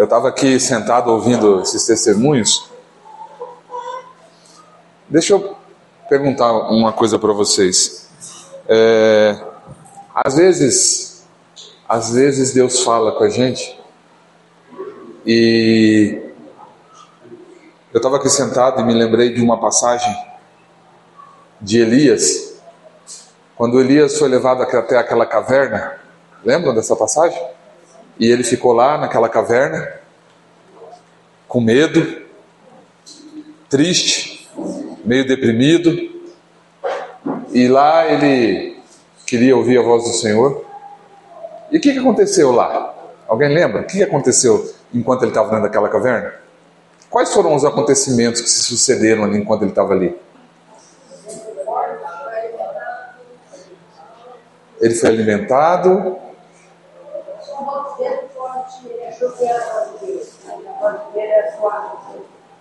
eu estava aqui sentado ouvindo esses testemunhos. Deixa eu perguntar uma coisa para vocês. É, às vezes, às vezes Deus fala com a gente e eu estava aqui sentado e me lembrei de uma passagem de Elias, quando Elias foi levado até aquela caverna. Lembram dessa passagem? E ele ficou lá naquela caverna, com medo, triste, meio deprimido. E lá ele queria ouvir a voz do Senhor. E o que, que aconteceu lá? Alguém lembra? O que, que aconteceu enquanto ele estava dentro daquela caverna? Quais foram os acontecimentos que se sucederam ali enquanto ele estava ali? Ele foi alimentado.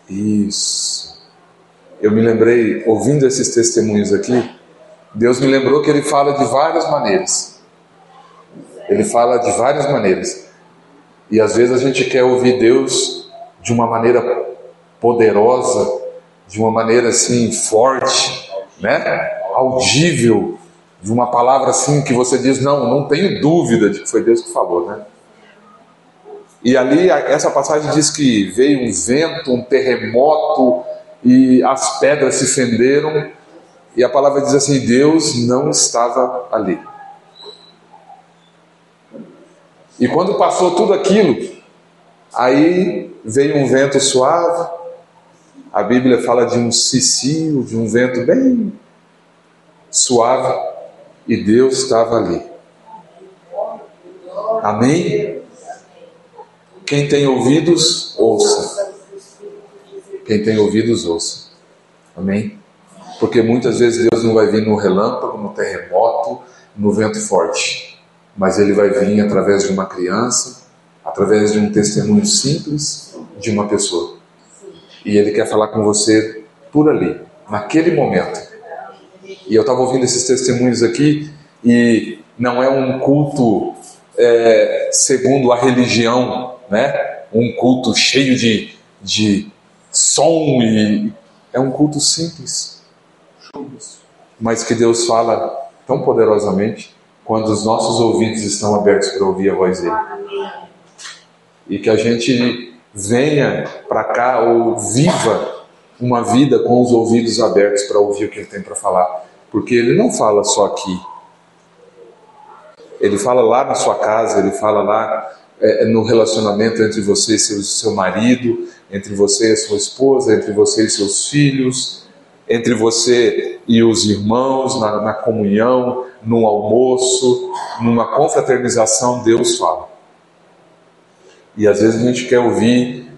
Isso. Eu me lembrei, ouvindo esses testemunhos aqui, Deus me lembrou que ele fala de várias maneiras. Ele fala de várias maneiras. E às vezes a gente quer ouvir Deus de uma maneira poderosa, de uma maneira assim forte, né? Audível, de uma palavra assim que você diz não, não tenho dúvida de que foi Deus que falou, né? E ali essa passagem diz que veio um vento, um terremoto e as pedras se fenderam e a palavra diz assim: Deus não estava ali. E quando passou tudo aquilo, Aí veio um vento suave, a Bíblia fala de um cicio, de um vento bem suave, e Deus estava ali. Amém? Quem tem ouvidos, ouça. Quem tem ouvidos, ouça. Amém? Porque muitas vezes Deus não vai vir no relâmpago, no terremoto, no vento forte, mas Ele vai vir através de uma criança, através de um testemunho simples de uma pessoa. E ele quer falar com você por ali, naquele momento. E eu estava ouvindo esses testemunhos aqui e não é um culto é, segundo a religião, né? Um culto cheio de, de som e é um culto simples, mas que Deus fala tão poderosamente quando os nossos ouvidos estão abertos para ouvir a voz dele e que a gente venha para cá ou viva uma vida com os ouvidos abertos para ouvir o que ele tem para falar, porque ele não fala só aqui. Ele fala lá na sua casa, ele fala lá é, no relacionamento entre você e seu, seu marido, entre você e sua esposa, entre você e seus filhos, entre você e os irmãos, na, na comunhão, no almoço, numa confraternização, Deus fala. E às vezes a gente quer ouvir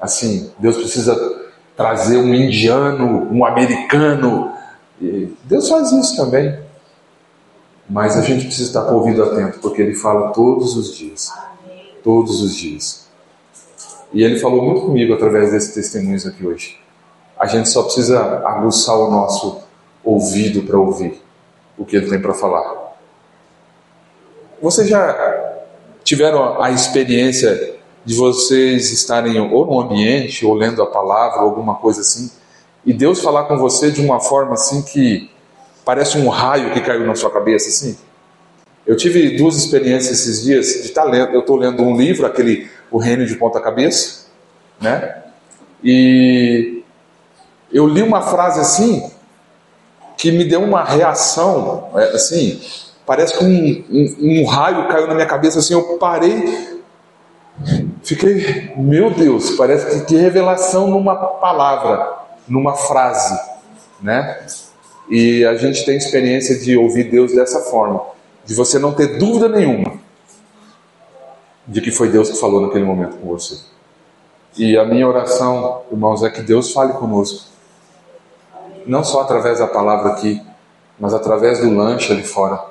assim: Deus precisa trazer um indiano, um americano. E Deus faz isso também. Mas a gente precisa estar com o ouvido atento, porque Ele fala todos os dias. Todos os dias. E Ele falou muito comigo através desses testemunhos aqui hoje. A gente só precisa aguçar o nosso ouvido para ouvir o que Ele tem para falar. Você já tiveram a experiência de vocês estarem ou no ambiente, ou lendo a palavra, ou alguma coisa assim, e Deus falar com você de uma forma assim que parece um raio que caiu na sua cabeça, assim? Eu tive duas experiências esses dias de estar tá lendo, eu estou lendo um livro, aquele O Reino de Ponta Cabeça, né? E eu li uma frase assim que me deu uma reação, é, assim, Parece que um, um, um raio caiu na minha cabeça assim, eu parei, fiquei, meu Deus, parece que, que revelação numa palavra, numa frase, né? E a gente tem experiência de ouvir Deus dessa forma, de você não ter dúvida nenhuma de que foi Deus que falou naquele momento com você. E a minha oração, irmãos, é que Deus fale conosco, não só através da palavra aqui, mas através do lanche ali fora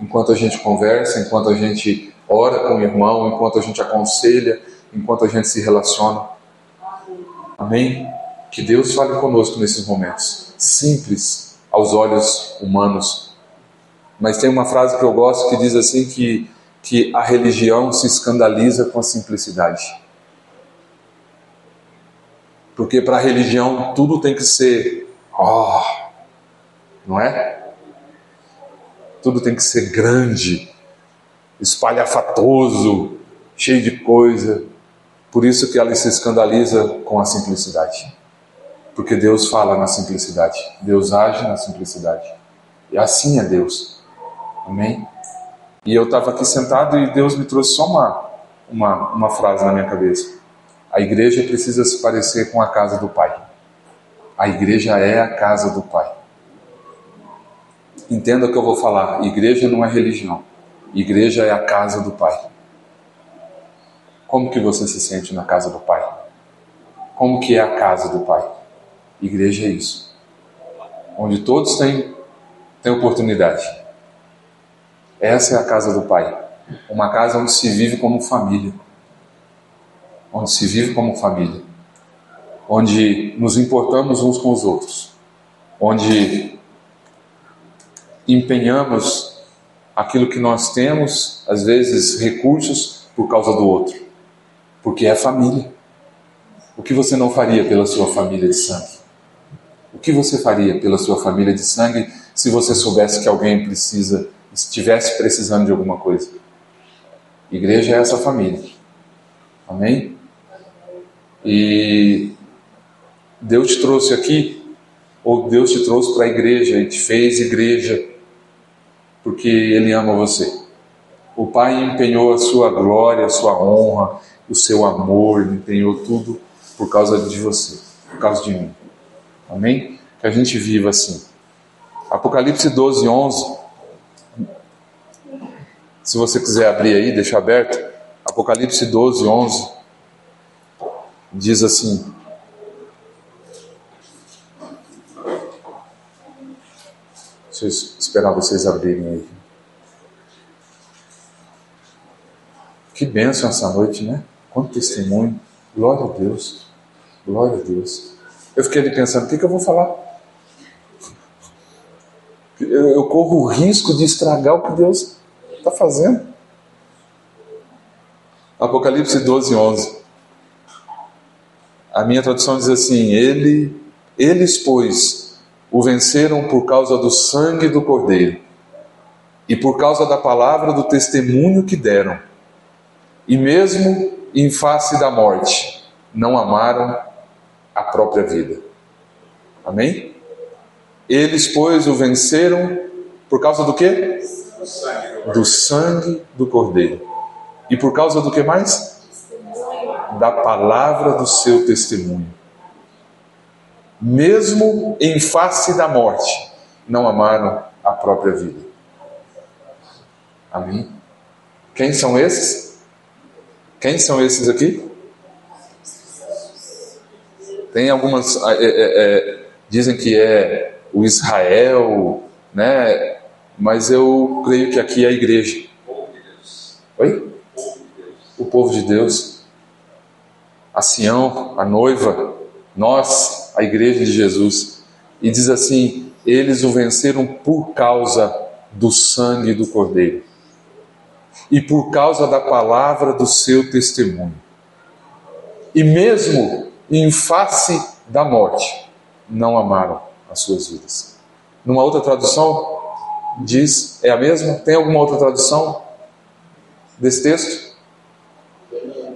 enquanto a gente conversa, enquanto a gente ora com o irmão, enquanto a gente aconselha, enquanto a gente se relaciona. Amém? Que Deus fale conosco nesses momentos, simples aos olhos humanos. Mas tem uma frase que eu gosto que diz assim que que a religião se escandaliza com a simplicidade. Porque para a religião tudo tem que ser, ó, oh, não é? Tudo tem que ser grande, espalhafatoso, cheio de coisa. Por isso que ela se escandaliza com a simplicidade. Porque Deus fala na simplicidade, Deus age na simplicidade. E assim é Deus. Amém? E eu estava aqui sentado e Deus me trouxe só uma, uma, uma frase na minha cabeça. A igreja precisa se parecer com a casa do Pai. A igreja é a casa do Pai. Entenda o que eu vou falar. Igreja não é religião. Igreja é a casa do Pai. Como que você se sente na casa do Pai? Como que é a casa do Pai? Igreja é isso. Onde todos têm, têm oportunidade. Essa é a casa do Pai. Uma casa onde se vive como família onde se vive como família, onde nos importamos uns com os outros, onde empenhamos aquilo que nós temos, às vezes recursos, por causa do outro, porque é família. O que você não faria pela sua família de sangue? O que você faria pela sua família de sangue se você soubesse que alguém precisa, estivesse precisando de alguma coisa? Igreja é essa família. Amém? E Deus te trouxe aqui, ou Deus te trouxe para a igreja e te fez igreja, porque Ele ama você. O Pai empenhou a sua glória, a sua honra, o seu amor, Ele empenhou tudo por causa de você, por causa de mim. Amém? Que a gente viva assim. Apocalipse 12, 11. Se você quiser abrir aí, deixa aberto. Apocalipse 12, 11 diz assim: Deixa eu esperar vocês abrirem aí. Que bênção essa noite, né? Quanto testemunho. Glória a Deus. Glória a Deus. Eu fiquei ali pensando: o que, que eu vou falar? Eu, eu corro o risco de estragar o que Deus está fazendo. Apocalipse 12, 11. A minha tradução diz assim: Ele, eles, pois, o venceram por causa do sangue do Cordeiro e por causa da palavra do testemunho que deram. E mesmo em face da morte, não amaram a própria vida. Amém? Eles, pois, o venceram por causa do quê? Do sangue do Cordeiro. E por causa do que mais? da palavra do seu testemunho. Mesmo em face da morte, não amaram a própria vida. Amém? Quem são esses? Quem são esses aqui? Tem algumas. É, é, é, dizem que é o Israel, né? Mas eu creio que aqui é a igreja. Oi? O povo de Deus a Sião, a noiva, nós, a igreja de Jesus. E diz assim: eles o venceram por causa do sangue do Cordeiro e por causa da palavra do seu testemunho. E mesmo em face da morte, não amaram as suas vidas. Numa outra tradução, diz: é a mesma? Tem alguma outra tradução desse texto?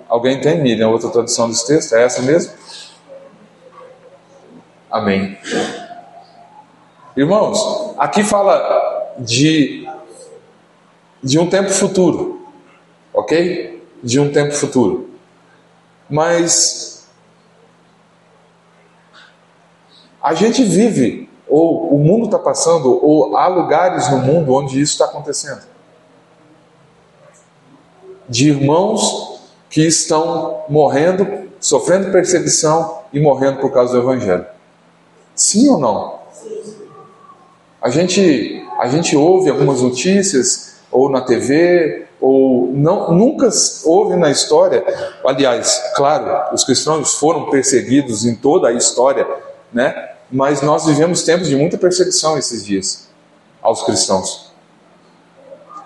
Alguém tem, Miriam, outra tradução desse texto? É essa mesmo? Amém. Irmãos, aqui fala de, de um tempo futuro, ok? De um tempo futuro. Mas a gente vive, ou o mundo está passando, ou há lugares no mundo onde isso está acontecendo. De irmãos que estão morrendo, sofrendo perseguição e morrendo por causa do Evangelho. Sim ou não? A gente, a gente ouve algumas notícias, ou na TV, ou não, nunca houve na história. Aliás, claro, os cristãos foram perseguidos em toda a história, né? Mas nós vivemos tempos de muita perseguição esses dias aos cristãos.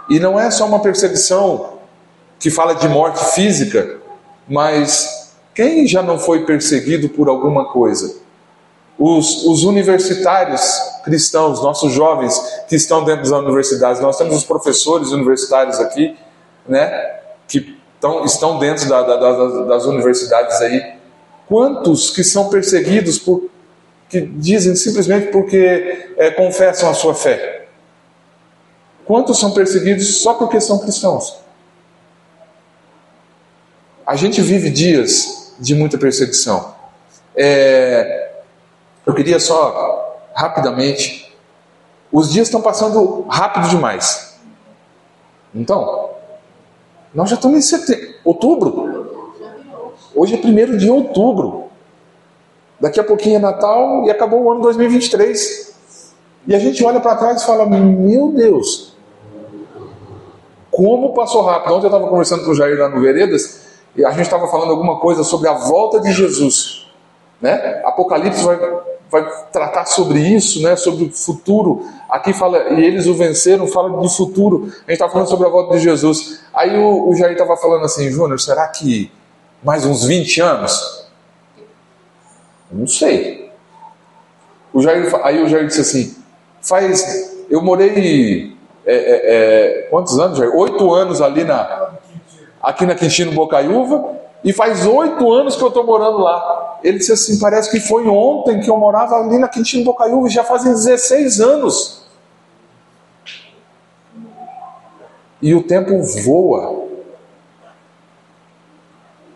E não é só uma perseguição que fala de morte física, mas quem já não foi perseguido por alguma coisa? Os, os, universitários cristãos, nossos jovens que estão dentro das universidades, nós temos os professores universitários aqui, né, que tão, estão dentro da, da, da, das universidades aí. Quantos que são perseguidos por que dizem simplesmente porque é, confessam a sua fé? Quantos são perseguidos só porque são cristãos? A gente vive dias de muita perseguição. É, eu queria só, rapidamente, os dias estão passando rápido demais. Então, nós já estamos em setembro, outubro. Hoje é primeiro de outubro. Daqui a pouquinho é Natal e acabou o ano 2023. E a gente olha para trás e fala: Meu Deus, como passou rápido. Ontem eu estava conversando com o Jair lá no Veredas e a gente estava falando alguma coisa sobre a volta de Jesus. Né? Apocalipse vai, vai tratar sobre isso, né? sobre o futuro. Aqui fala, e eles o venceram, fala de futuro. A gente estava falando sobre a volta de Jesus. Aí o, o Jair estava falando assim, Júnior, será que mais uns 20 anos? Não sei. O Jair, aí o Jair disse assim: faz. Eu morei. É, é, é, quantos anos, Jair? Oito anos ali na. Aqui na Quintino Bocaiúva. E faz oito anos que eu estou morando lá. Ele disse assim: parece que foi ontem que eu morava ali na Quintino Bocaiúva, já fazem 16 anos. E o tempo voa.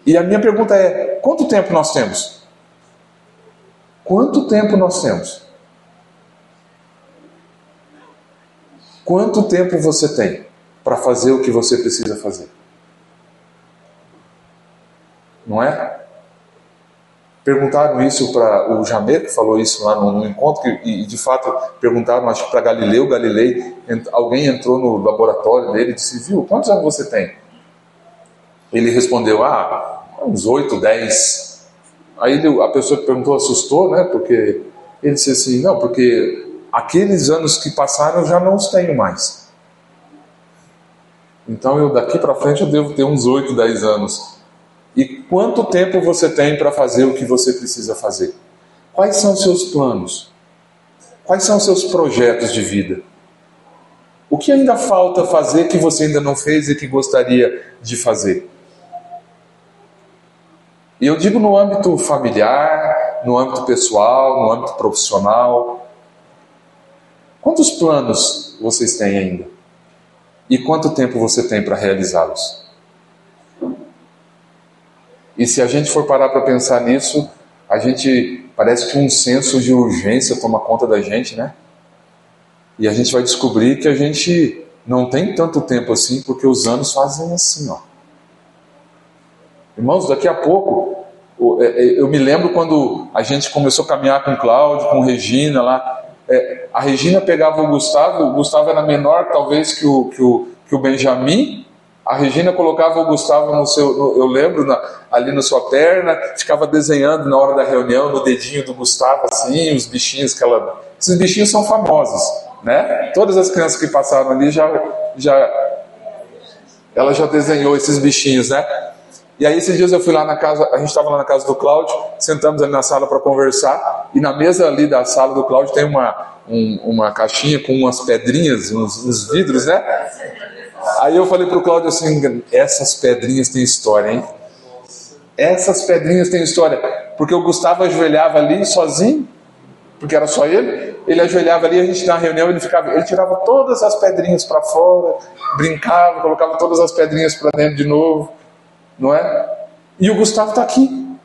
E a minha pergunta é: quanto tempo nós temos? Quanto tempo nós temos? Quanto tempo você tem para fazer o que você precisa fazer? Não é? Perguntaram isso para o Jamé, que falou isso lá no, no encontro, e, de fato perguntaram, acho que para Galileu, Galilei, alguém entrou no laboratório dele e disse: Viu, quantos anos você tem? Ele respondeu: Ah, uns 8, 10. Aí a pessoa que perguntou assustou, né? Porque ele disse assim: não, porque aqueles anos que passaram eu já não os tenho mais. Então eu daqui para frente eu devo ter uns 8, 10 anos. E quanto tempo você tem para fazer o que você precisa fazer? Quais são os seus planos? Quais são os seus projetos de vida? O que ainda falta fazer que você ainda não fez e que gostaria de fazer? E eu digo no âmbito familiar, no âmbito pessoal, no âmbito profissional. Quantos planos vocês têm ainda? E quanto tempo você tem para realizá-los? E se a gente for parar para pensar nisso, a gente parece que um senso de urgência toma conta da gente, né? E a gente vai descobrir que a gente não tem tanto tempo assim, porque os anos fazem assim, ó. Irmãos, daqui a pouco, é, é, eu me lembro quando a gente começou a caminhar com o Cláudio, com Regina lá. É, a Regina pegava o Gustavo, o Gustavo era menor talvez que o, que o, que o Benjamin. A Regina colocava o Gustavo no seu, no, eu lembro, na, ali na sua perna, ficava desenhando na hora da reunião no dedinho do Gustavo, assim, os bichinhos que ela. Esses bichinhos são famosos, né? Todas as crianças que passaram ali já, já ela já desenhou esses bichinhos, né? E aí esses dias eu fui lá na casa, a gente estava lá na casa do Cláudio, sentamos ali na sala para conversar, e na mesa ali da sala do Cláudio tem uma, um, uma caixinha com umas pedrinhas, uns, uns vidros, né? Aí eu falei para o Cláudio assim, essas pedrinhas têm história, hein? Essas pedrinhas têm história. Porque o Gustavo ajoelhava ali sozinho, porque era só ele, ele ajoelhava ali, a gente na reunião, ele ficava, ele tirava todas as pedrinhas para fora, brincava, colocava todas as pedrinhas para dentro de novo não é? E o Gustavo está aqui,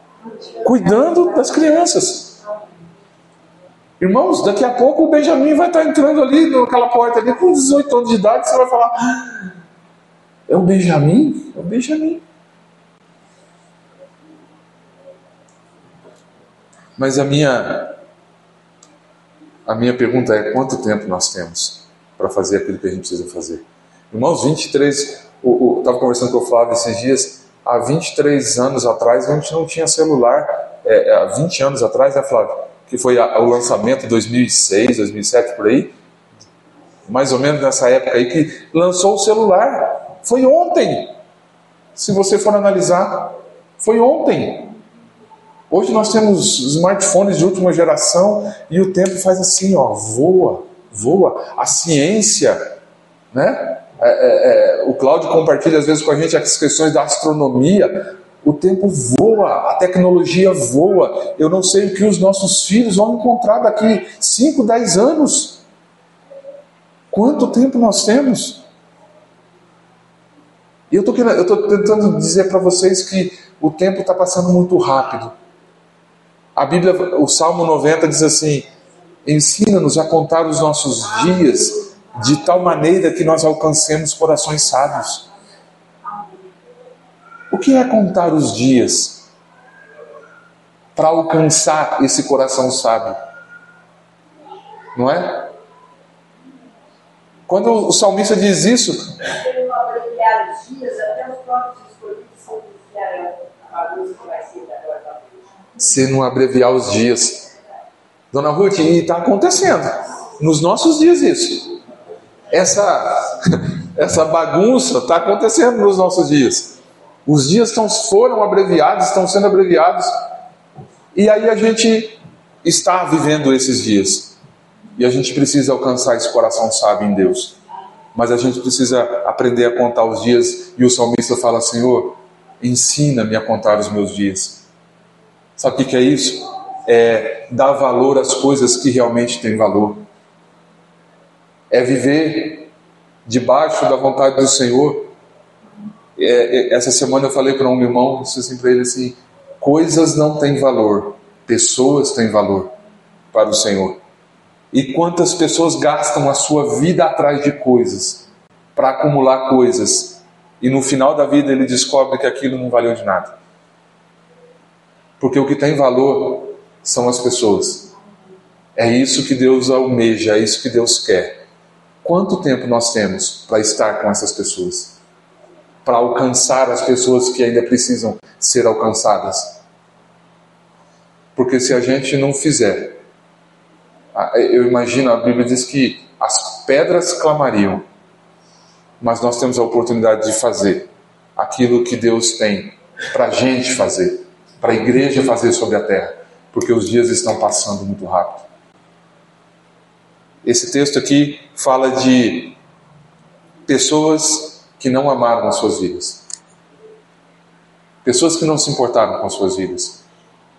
cuidando das crianças. Irmãos, daqui a pouco o Benjamin vai estar tá entrando ali naquela porta ali com 18 anos de idade, você vai falar: ah, é o Benjamin? É o Benjamin. Mas a minha a minha pergunta é: quanto tempo nós temos para fazer aquilo que a gente precisa fazer? Irmãos, 23, eu estava conversando com o Flávio esses dias, há 23 anos atrás a gente não tinha celular, é, é há 20 anos atrás, né, Flávio? Que foi a, o lançamento 2006, 2007 por aí, mais ou menos nessa época aí que lançou o celular. Foi ontem. Se você for analisar, foi ontem. Hoje nós temos smartphones de última geração e o tempo faz assim, ó, voa, voa. A ciência, né? É, é, é, o Cláudio compartilha às vezes com a gente as questões da astronomia. O tempo voa, a tecnologia voa. Eu não sei o que os nossos filhos vão encontrar daqui 5, 10 anos. Quanto tempo nós temos? E eu estou tentando dizer para vocês que o tempo está passando muito rápido. A Bíblia, o Salmo 90 diz assim: ensina-nos a contar os nossos dias de tal maneira que nós alcancemos corações sábios. O que é contar os dias para alcançar esse coração sábio? Não é? Quando o salmista diz isso. Se não abreviar os dias. Dona Ruth, e está acontecendo. Nos nossos dias isso. Essa, essa bagunça está acontecendo nos nossos dias. Os dias estão, foram abreviados, estão sendo abreviados. E aí a gente está vivendo esses dias. E a gente precisa alcançar esse coração sábio em Deus. Mas a gente precisa aprender a contar os dias. E o salmista fala: Senhor, ensina-me a contar os meus dias. Sabe o que é isso? É dar valor às coisas que realmente têm valor. É viver debaixo da vontade do Senhor. É, é, essa semana eu falei para um irmão, disse assim para ele assim: coisas não têm valor, pessoas têm valor para o Senhor. E quantas pessoas gastam a sua vida atrás de coisas, para acumular coisas, e no final da vida ele descobre que aquilo não valeu de nada. Porque o que tem valor são as pessoas. É isso que Deus almeja, é isso que Deus quer. Quanto tempo nós temos para estar com essas pessoas? Para alcançar as pessoas que ainda precisam ser alcançadas? Porque se a gente não fizer, eu imagino, a Bíblia diz que as pedras clamariam, mas nós temos a oportunidade de fazer aquilo que Deus tem para a gente fazer, para a igreja fazer sobre a terra, porque os dias estão passando muito rápido. Esse texto aqui fala de pessoas que não amaram as suas vidas, pessoas que não se importaram com as suas vidas,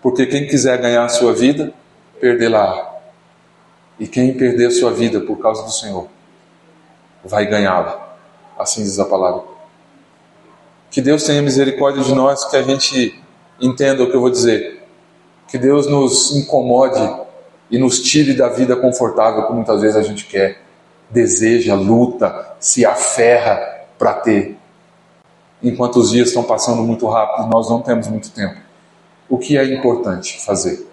porque quem quiser ganhar a sua vida, perdê-la. E quem perder a sua vida por causa do Senhor, vai ganhá-la. Assim diz a palavra. Que Deus tenha misericórdia de nós, que a gente entenda o que eu vou dizer. Que Deus nos incomode e nos tire da vida confortável que muitas vezes a gente quer, deseja, luta, se aferra para ter. Enquanto os dias estão passando muito rápido, nós não temos muito tempo. O que é importante fazer?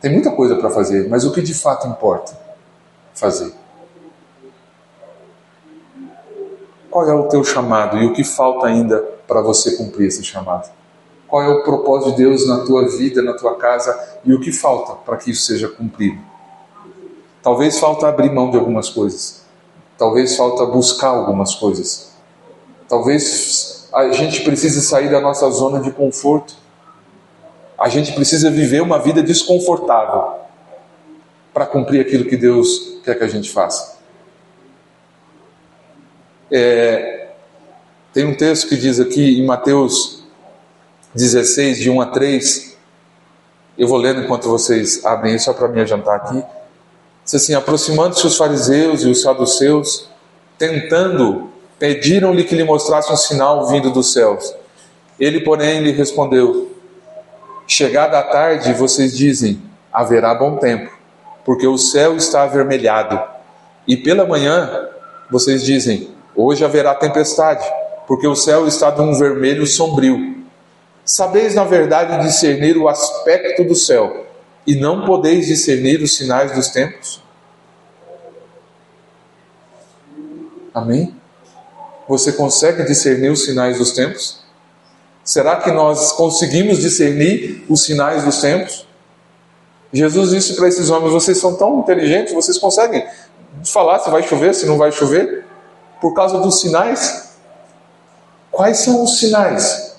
Tem muita coisa para fazer, mas o que de fato importa fazer? Qual é o teu chamado e o que falta ainda para você cumprir esse chamado? Qual é o propósito de Deus na tua vida, na tua casa e o que falta para que isso seja cumprido? Talvez falta abrir mão de algumas coisas. Talvez falta buscar algumas coisas. Talvez a gente precise sair da nossa zona de conforto a gente precisa viver uma vida desconfortável para cumprir aquilo que Deus quer que a gente faça. É, tem um texto que diz aqui em Mateus 16, de 1 a 3. Eu vou lendo enquanto vocês abrem só para me adiantar aqui. Diz assim: Aproximando-se os fariseus e os saduceus, tentando, pediram-lhe que lhe mostrasse um sinal vindo dos céus. Ele, porém, lhe respondeu: Chegada a tarde, vocês dizem: haverá bom tempo, porque o céu está avermelhado. E pela manhã, vocês dizem: hoje haverá tempestade, porque o céu está de um vermelho sombrio. Sabeis, na verdade, discernir o aspecto do céu, e não podeis discernir os sinais dos tempos? Amém? Você consegue discernir os sinais dos tempos? Será que nós conseguimos discernir os sinais dos tempos? Jesus disse para esses homens: vocês são tão inteligentes, vocês conseguem falar se vai chover, se não vai chover, por causa dos sinais? Quais são os sinais?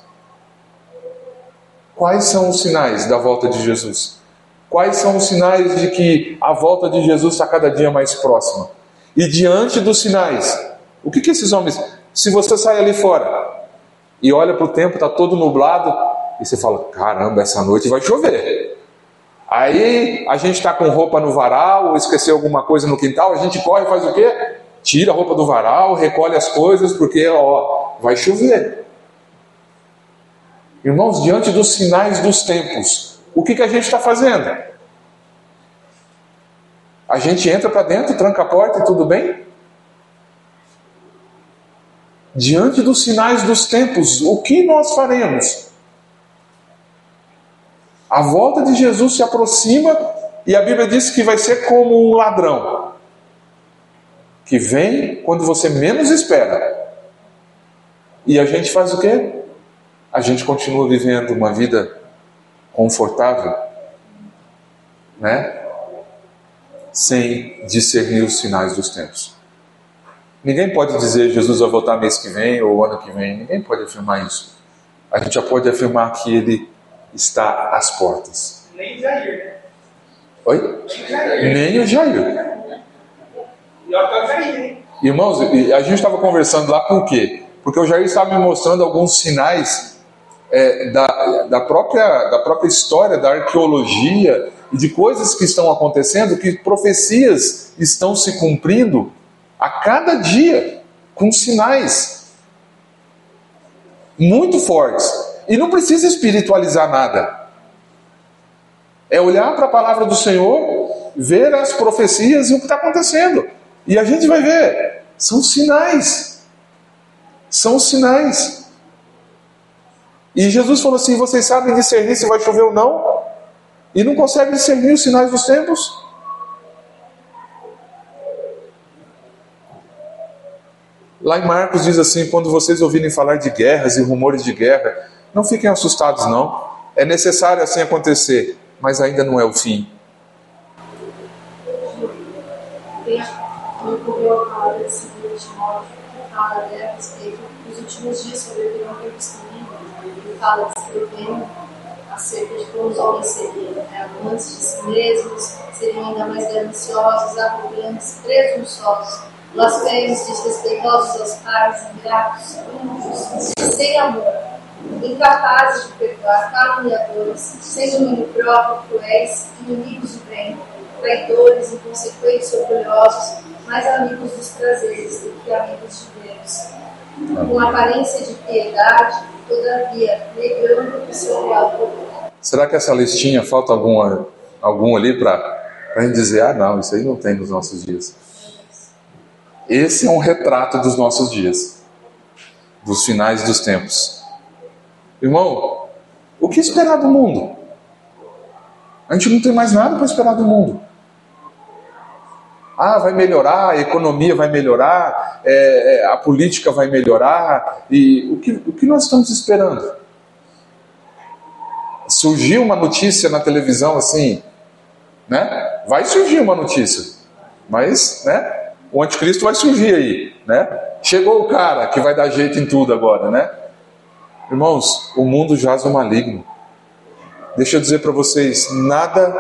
Quais são os sinais da volta de Jesus? Quais são os sinais de que a volta de Jesus está cada dia mais próxima? E diante dos sinais, o que, que esses homens. Se você sai ali fora e olha para o tempo, está todo nublado, e você fala: caramba, essa noite vai chover. Aí a gente está com roupa no varal, ou esqueceu alguma coisa no quintal, a gente corre e faz o quê? Tira a roupa do varal, recolhe as coisas, porque ó, vai chover. Irmãos, diante dos sinais dos tempos, o que, que a gente está fazendo? A gente entra para dentro, tranca a porta e tudo bem? Diante dos sinais dos tempos, o que nós faremos? A volta de Jesus se aproxima e a Bíblia diz que vai ser como um ladrão que vem quando você menos espera. E a gente faz o quê? A gente continua vivendo uma vida confortável, né? Sem discernir os sinais dos tempos. Ninguém pode dizer Jesus vai voltar mês que vem ou ano que vem. Ninguém pode afirmar isso. A gente já pode afirmar que ele está às portas. Nem o Jair? Oi? Nem o Jair. É o Jair? Irmãos, a gente estava conversando lá por quê? Porque o Jair estava me mostrando alguns sinais é, da, da, própria, da própria história, da arqueologia e de coisas que estão acontecendo, que profecias estão se cumprindo a cada dia, com sinais muito fortes. E não precisa espiritualizar nada. É olhar para a palavra do Senhor, ver as profecias e o que está acontecendo. E a gente vai ver, são sinais. São sinais. E Jesus falou assim: vocês sabem discernir se vai chover ou não? E não conseguem discernir os sinais dos tempos? Lá em Marcos diz assim: quando vocês ouvirem falar de guerras e rumores de guerra, não fiquem assustados, não. É necessário assim acontecer, mas ainda não é o fim. me ocorreu a palavra de 2 Timóteo, que fala a respeito dos últimos dias sobrevirão tempos fala descrevendo acerca de como os homens seriam, né, amantes de si mesmos, seriam ainda mais gananciosos, arrogantes, presunçosos, blasfemos, desrespeitosos aos pais, ingratos, ímpios, sem amor, incapazes de perdoar, caluniadores, sem domínio próprio, cruéis, inimigos do bem, traidores, inconsequentes, orgulhosos, mais amigos dos prazeres do que amigos de Deus. Com aparência de piedade, todavia, negando o seu valor. Será que essa listinha falta alguma, algum ali para a gente dizer, ah não, isso aí não tem nos nossos dias? Esse é um retrato dos nossos dias, dos finais dos tempos. Irmão, o que esperar do mundo? A gente não tem mais nada para esperar do mundo. Ah, vai melhorar, a economia vai melhorar, é, é, a política vai melhorar. E o que, o que nós estamos esperando? Surgiu uma notícia na televisão assim, né? Vai surgir uma notícia, mas, né? O anticristo vai surgir aí, né? Chegou o cara que vai dar jeito em tudo agora, né? Irmãos, o mundo jaz o maligno. Deixa eu dizer para vocês, nada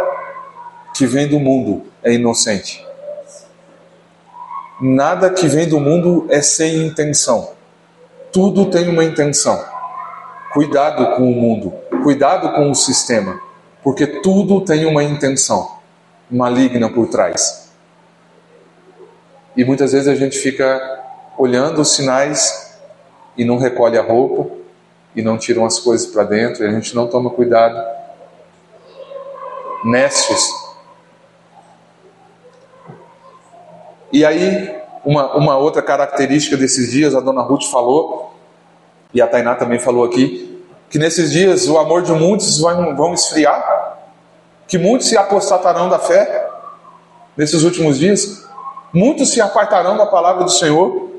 que vem do mundo é inocente. Nada que vem do mundo é sem intenção. Tudo tem uma intenção. Cuidado com o mundo, cuidado com o sistema, porque tudo tem uma intenção maligna por trás. E muitas vezes a gente fica olhando os sinais e não recolhe a roupa e não tiram as coisas para dentro e a gente não toma cuidado. Nécios E aí, uma, uma outra característica desses dias, a dona Ruth falou, e a Tainá também falou aqui, que nesses dias o amor de muitos vão, vão esfriar, que muitos se apostatarão da fé nesses últimos dias, muitos se apartarão da palavra do Senhor.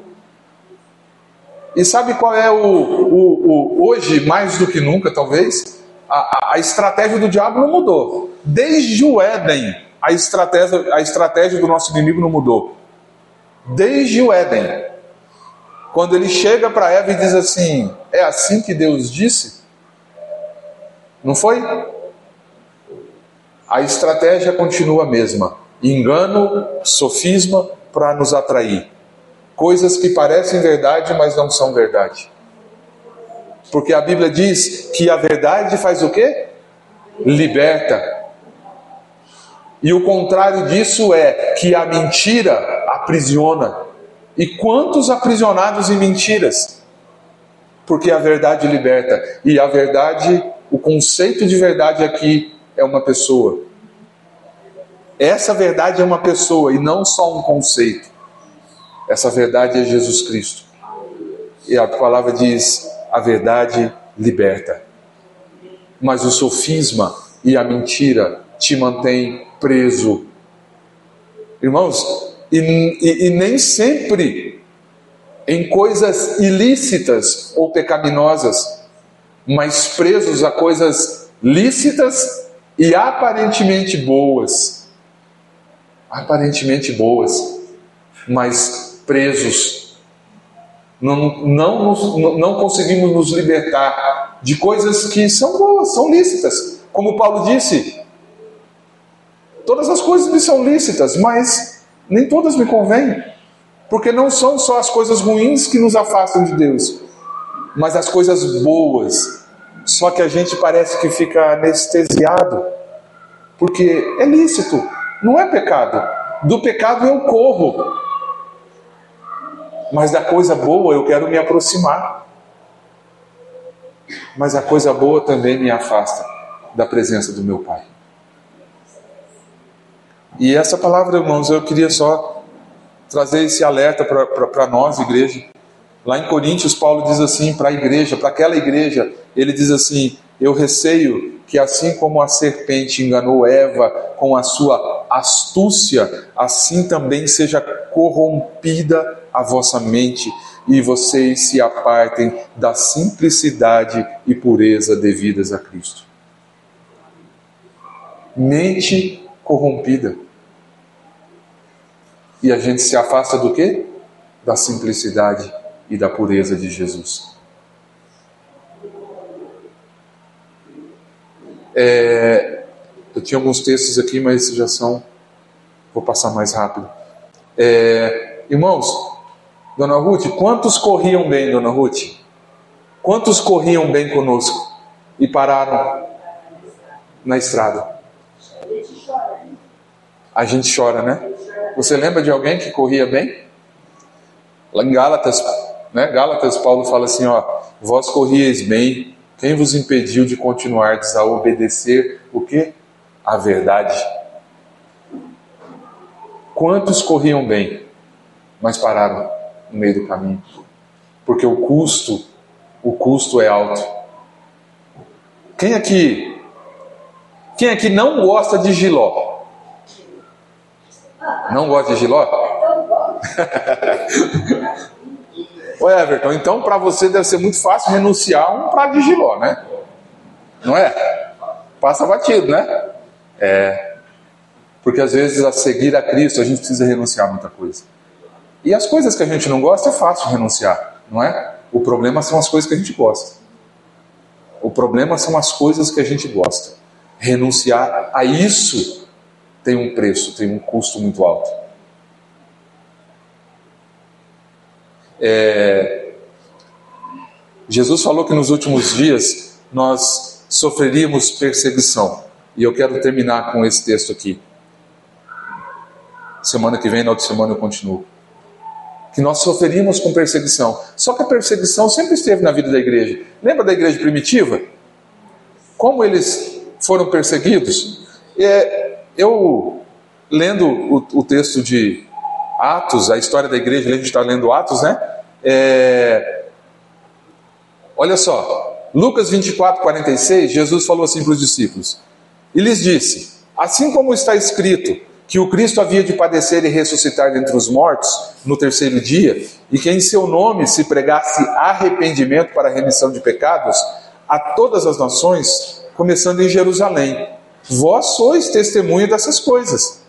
E sabe qual é o, o, o hoje, mais do que nunca, talvez? A, a, estratégia do diabo não mudou. Desde o Éden, a estratégia, a estratégia do nosso inimigo não mudou desde o Éden. Quando ele chega para Eva e diz assim: É assim que Deus disse? Não foi? A estratégia continua a mesma: engano, sofisma para nos atrair. Coisas que parecem verdade, mas não são verdade. Porque a Bíblia diz que a verdade faz o quê? Liberta. E o contrário disso é que a mentira aprisiona. E quantos aprisionados em mentiras? Porque a verdade liberta. E a verdade, o conceito de verdade aqui é uma pessoa. Essa verdade é uma pessoa e não só um conceito. Essa verdade é Jesus Cristo. E a palavra diz: a verdade liberta. Mas o sofisma e a mentira te mantém preso. Irmãos, e, e, e nem sempre em coisas ilícitas ou pecaminosas, mas presos a coisas lícitas e aparentemente boas. Aparentemente boas, mas presos. Não, não, não conseguimos nos libertar de coisas que são boas, são lícitas. Como Paulo disse, Todas as coisas me são lícitas, mas nem todas me convêm. Porque não são só as coisas ruins que nos afastam de Deus, mas as coisas boas. Só que a gente parece que fica anestesiado, porque é lícito, não é pecado. Do pecado eu corro, mas da coisa boa eu quero me aproximar. Mas a coisa boa também me afasta da presença do meu Pai. E essa palavra, irmãos, eu queria só trazer esse alerta para nós, igreja. Lá em Coríntios, Paulo diz assim para a igreja, para aquela igreja, ele diz assim: Eu receio que assim como a serpente enganou Eva com a sua astúcia, assim também seja corrompida a vossa mente e vocês se apartem da simplicidade e pureza devidas a Cristo. Mente corrompida. E a gente se afasta do quê? Da simplicidade e da pureza de Jesus. É, eu tinha alguns textos aqui, mas já são. Vou passar mais rápido. É, irmãos, Dona Ruth, quantos corriam bem, Dona Ruth? Quantos corriam bem conosco e pararam na estrada? A gente chora, né? Você lembra de alguém que corria bem? Lá em Gálatas, né? Gálatas, Paulo fala assim: ó, vós corrieis bem, quem vos impediu de continuar a obedecer o que? A verdade. Quantos corriam bem, mas pararam no meio do caminho? Porque o custo, o custo é alto. Quem aqui, quem aqui não gosta de giló? Não gosta de giló? Ô Everton, então para você deve ser muito fácil renunciar a um prato de giló, né? Não é? Passa batido, né? É. Porque às vezes a seguir a Cristo a gente precisa renunciar a muita coisa. E as coisas que a gente não gosta é fácil renunciar, não é? O problema são as coisas que a gente gosta. O problema são as coisas que a gente gosta. Renunciar a isso tem um preço, tem um custo muito alto. É... Jesus falou que nos últimos dias nós sofreríamos perseguição. E eu quero terminar com esse texto aqui. Semana que vem, na outra semana, eu continuo. Que nós sofreríamos com perseguição. Só que a perseguição sempre esteve na vida da igreja. Lembra da igreja primitiva? Como eles foram perseguidos? É, eu, lendo o, o, texto de Atos, a história da igreja, a gente está lendo Atos, né? É, olha só, Lucas 24, 46, Jesus falou assim para os discípulos: e lhes disse: Assim como está escrito que o Cristo havia de padecer e ressuscitar dentre os mortos no terceiro dia, e que em seu nome se pregasse arrependimento para a remissão de pecados a todas as nações, começando em Jerusalém. Vós sois testemunha dessas coisas.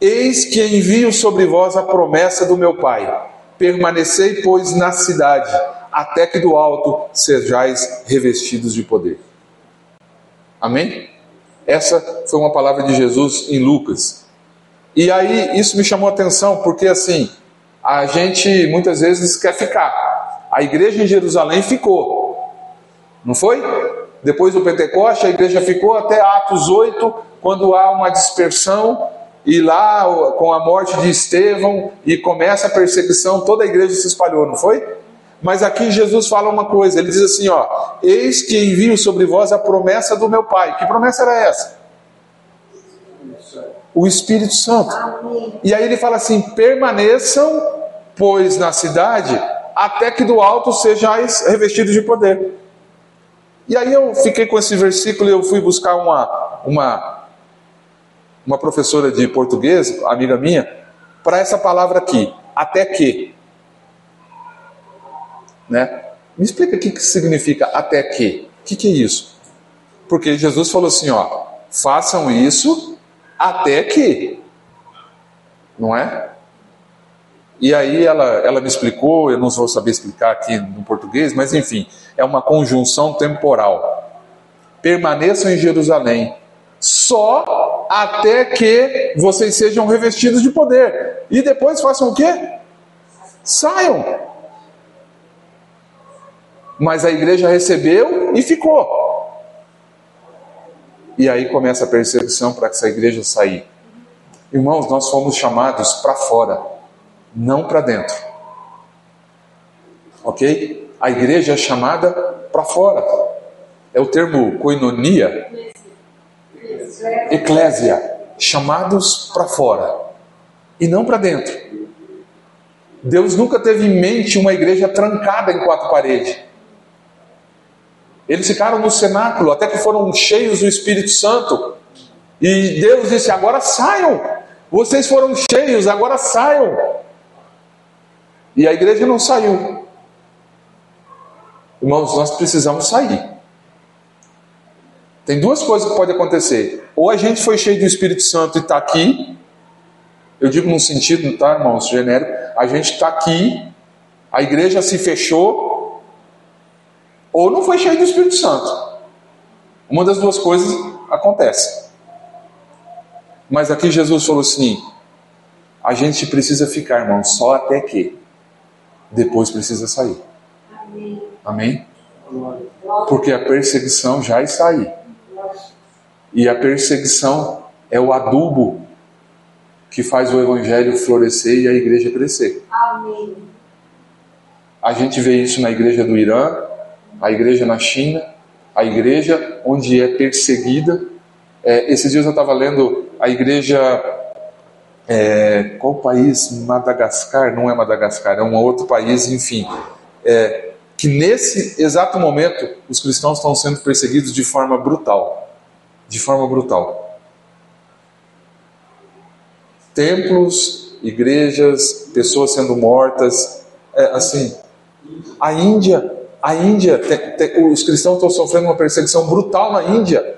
Eis que envio sobre vós a promessa do meu Pai. Permanecei, pois, na cidade, até que do alto sejais revestidos de poder. Amém? Essa foi uma palavra de Jesus em Lucas. E aí isso me chamou a atenção, porque assim, a gente muitas vezes quer ficar. A igreja em Jerusalém ficou, não foi? Depois do Pentecoste, a igreja ficou até Atos 8, quando há uma dispersão, e lá, com a morte de Estevão, e começa a perseguição, toda a igreja se espalhou, não foi? Mas aqui Jesus fala uma coisa, ele diz assim: ó, eis que envio sobre vós a promessa do meu Pai. Que promessa era essa? O Espírito Santo. E aí ele fala assim: permaneçam, pois, na cidade, até que do alto sejais revestidos de poder. E aí eu fiquei com esse versículo e eu fui buscar uma, uma, uma professora de português, amiga minha, para essa palavra aqui, até que. Né? Me explica o que, que significa até que. O que, que é isso? Porque Jesus falou assim: ó, façam isso até que. Não é? E aí ela, ela me explicou, eu não vou saber explicar aqui no português, mas enfim, é uma conjunção temporal. Permaneçam em Jerusalém, só até que vocês sejam revestidos de poder. E depois façam o quê? Saiam. Mas a igreja recebeu e ficou. E aí começa a perseguição para essa igreja sair. Irmãos, nós fomos chamados para fora, não para dentro. Ok? A igreja é chamada para fora. É o termo koinonia, eclésia, chamados para fora e não para dentro. Deus nunca teve em mente uma igreja trancada em quatro paredes. Eles ficaram no cenáculo até que foram cheios do Espírito Santo. E Deus disse: agora saiam. Vocês foram cheios, agora saiam. E a igreja não saiu. Irmãos, nós precisamos sair. Tem duas coisas que podem acontecer. Ou a gente foi cheio do Espírito Santo e está aqui. Eu digo num sentido, tá, irmãos, genérico. A gente está aqui, a igreja se fechou, ou não foi cheio do Espírito Santo. Uma das duas coisas acontece. Mas aqui Jesus falou assim: a gente precisa ficar, irmão, só até que depois precisa sair. Amém? Porque a perseguição já está aí. E a perseguição é o adubo que faz o evangelho florescer e a igreja crescer. Amém. A gente vê isso na igreja do Irã, a igreja na China, a igreja onde é perseguida. É, esses dias eu estava lendo a igreja. É, qual país? Madagascar? Não é Madagascar, é um outro país, enfim. É, que nesse exato momento os cristãos estão sendo perseguidos de forma brutal. De forma brutal. Templos, igrejas, pessoas sendo mortas. É, assim, a Índia a Índia, os cristãos estão sofrendo uma perseguição brutal na Índia.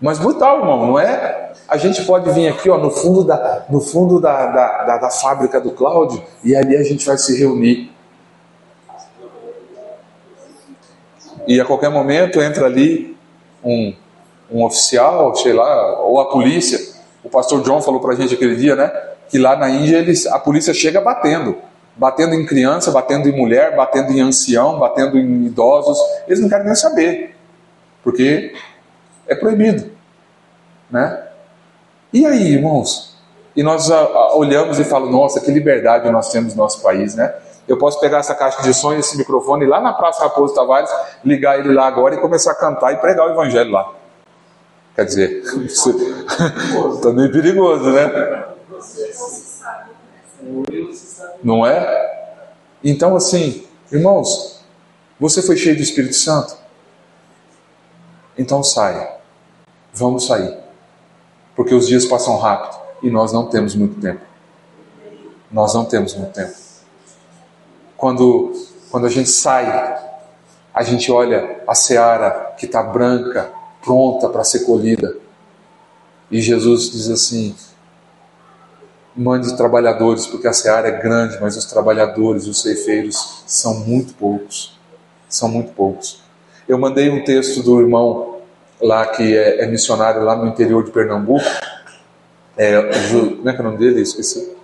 Mas brutal, irmão, não é? A gente pode vir aqui ó, no fundo, da, no fundo da, da, da, da fábrica do Cláudio e ali a gente vai se reunir. E a qualquer momento entra ali um, um oficial, sei lá, ou a polícia. O pastor John falou para a gente aquele dia, né? Que lá na Índia eles, a polícia chega batendo batendo em criança, batendo em mulher, batendo em ancião, batendo em idosos. Eles não querem nem saber, porque é proibido, né? E aí, irmãos? E nós a, a, olhamos e falamos: nossa, que liberdade nós temos no nosso país, né? Eu posso pegar essa caixa de som, esse microfone, lá na Praça Raposo Tavares, ligar ele lá agora e começar a cantar e pregar o evangelho lá. Quer dizer, está meio perigoso, né? Não é? Então, assim, irmãos, você foi cheio do Espírito Santo? Então saia. Vamos sair. Porque os dias passam rápido e nós não temos muito tempo. Nós não temos muito tempo. Quando, quando a gente sai, a gente olha a seara que está branca, pronta para ser colhida. E Jesus diz assim: mande trabalhadores, porque a seara é grande, mas os trabalhadores, os ceifeiros, são muito poucos. São muito poucos. Eu mandei um texto do irmão lá que é, é missionário lá no interior de Pernambuco. É, como é que é o nome dele? Esqueci.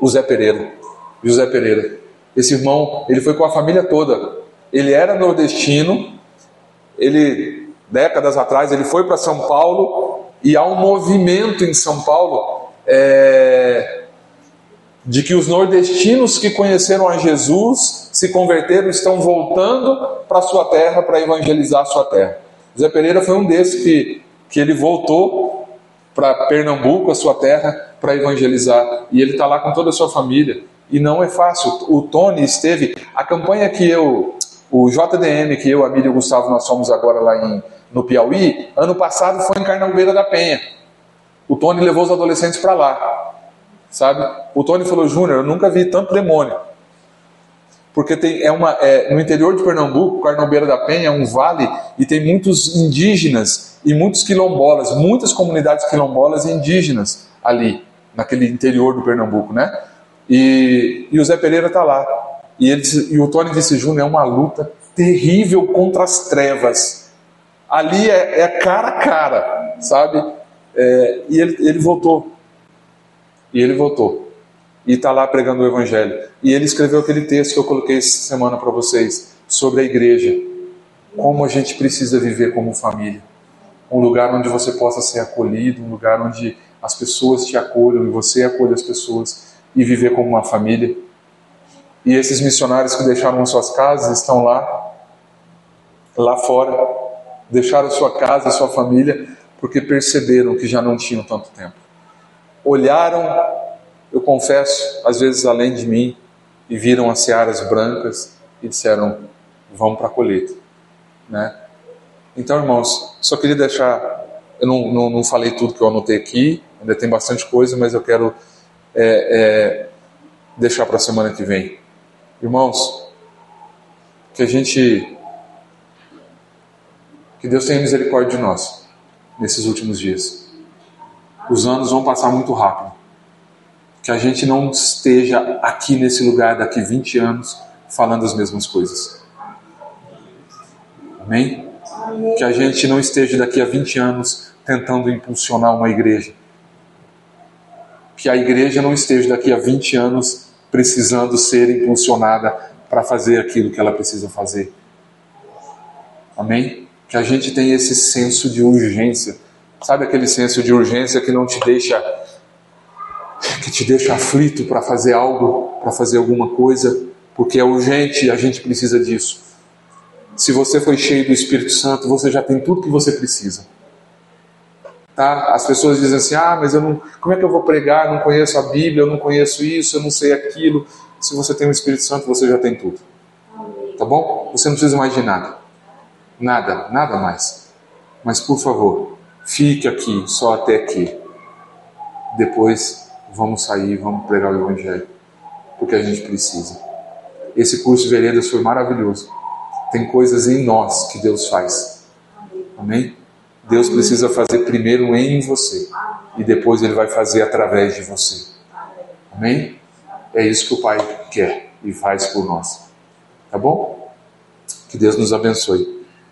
O Zé Pereira. José Pereira. Esse irmão, ele foi com a família toda. Ele era nordestino. Ele, décadas atrás, ele foi para São Paulo e há um movimento em São Paulo é, de que os nordestinos que conheceram a Jesus, se converteram, estão voltando para sua terra para evangelizar a sua terra. Zé Pereira foi um desses que, que ele voltou para Pernambuco, a sua terra, para evangelizar. E ele está lá com toda a sua família. E não é fácil. O Tony esteve. A campanha que eu. O JDM, que eu, Amílio e o Gustavo, nós somos agora lá em, no Piauí, ano passado foi em Carnaubeira da Penha. O Tony levou os adolescentes para lá. Sabe? O Tony falou: Júnior, eu nunca vi tanto demônio. Porque tem, é uma, é, no interior de Pernambuco, Carnaubeira da Penha é um vale e tem muitos indígenas e muitos quilombolas, muitas comunidades quilombolas e indígenas ali, naquele interior do Pernambuco, né? E, e o Zé Pereira está lá. E, ele, e o Tony disse: Júnior, é uma luta terrível contra as trevas. Ali é, é cara a cara, sabe? É, e ele, ele voltou. E ele voltou. E está lá pregando o Evangelho. E ele escreveu aquele texto que eu coloquei essa semana para vocês, sobre a igreja. Como a gente precisa viver como família. Um lugar onde você possa ser acolhido, um lugar onde as pessoas te acolham e você acolhe as pessoas e viver como uma família. E esses missionários que deixaram as suas casas estão lá, lá fora, deixaram sua casa, sua família porque perceberam que já não tinham tanto tempo. Olharam, eu confesso, às vezes além de mim, e viram as searas brancas e disseram: vamos para a colheita. Né? Então, irmãos, só queria deixar. Eu não, não, não, falei tudo que eu anotei aqui, ainda tem bastante coisa, mas eu quero é, é, deixar para a semana que vem. Irmãos, que a gente. Que Deus tenha misericórdia de nós nesses últimos dias. Os anos vão passar muito rápido. Que a gente não esteja aqui nesse lugar daqui 20 anos falando as mesmas coisas. Amém? Que a gente não esteja daqui a 20 anos tentando impulsionar uma igreja. Que a igreja não esteja daqui a 20 anos precisando ser impulsionada para fazer aquilo que ela precisa fazer. Amém? que a gente tem esse senso de urgência. Sabe aquele senso de urgência que não te deixa que te deixa aflito para fazer algo, para fazer alguma coisa, porque é urgente e a gente precisa disso. Se você foi cheio do Espírito Santo, você já tem tudo que você precisa. Tá? As pessoas dizem assim: "Ah, mas eu não, como é que eu vou pregar? Eu não conheço a Bíblia, eu não conheço isso, eu não sei aquilo". Se você tem o Espírito Santo, você já tem tudo. Tá bom? Você não precisa mais de nada. Nada, nada mais. Mas por favor, fique aqui, só até aqui. Depois vamos sair, vamos pregar o Evangelho, porque a gente precisa. Esse curso de veredas foi maravilhoso. Tem coisas em nós que Deus faz. Amém? Deus precisa fazer primeiro em você e depois Ele vai fazer através de você. Amém? É isso que o Pai quer e faz por nós. Tá bom? Que Deus nos abençoe.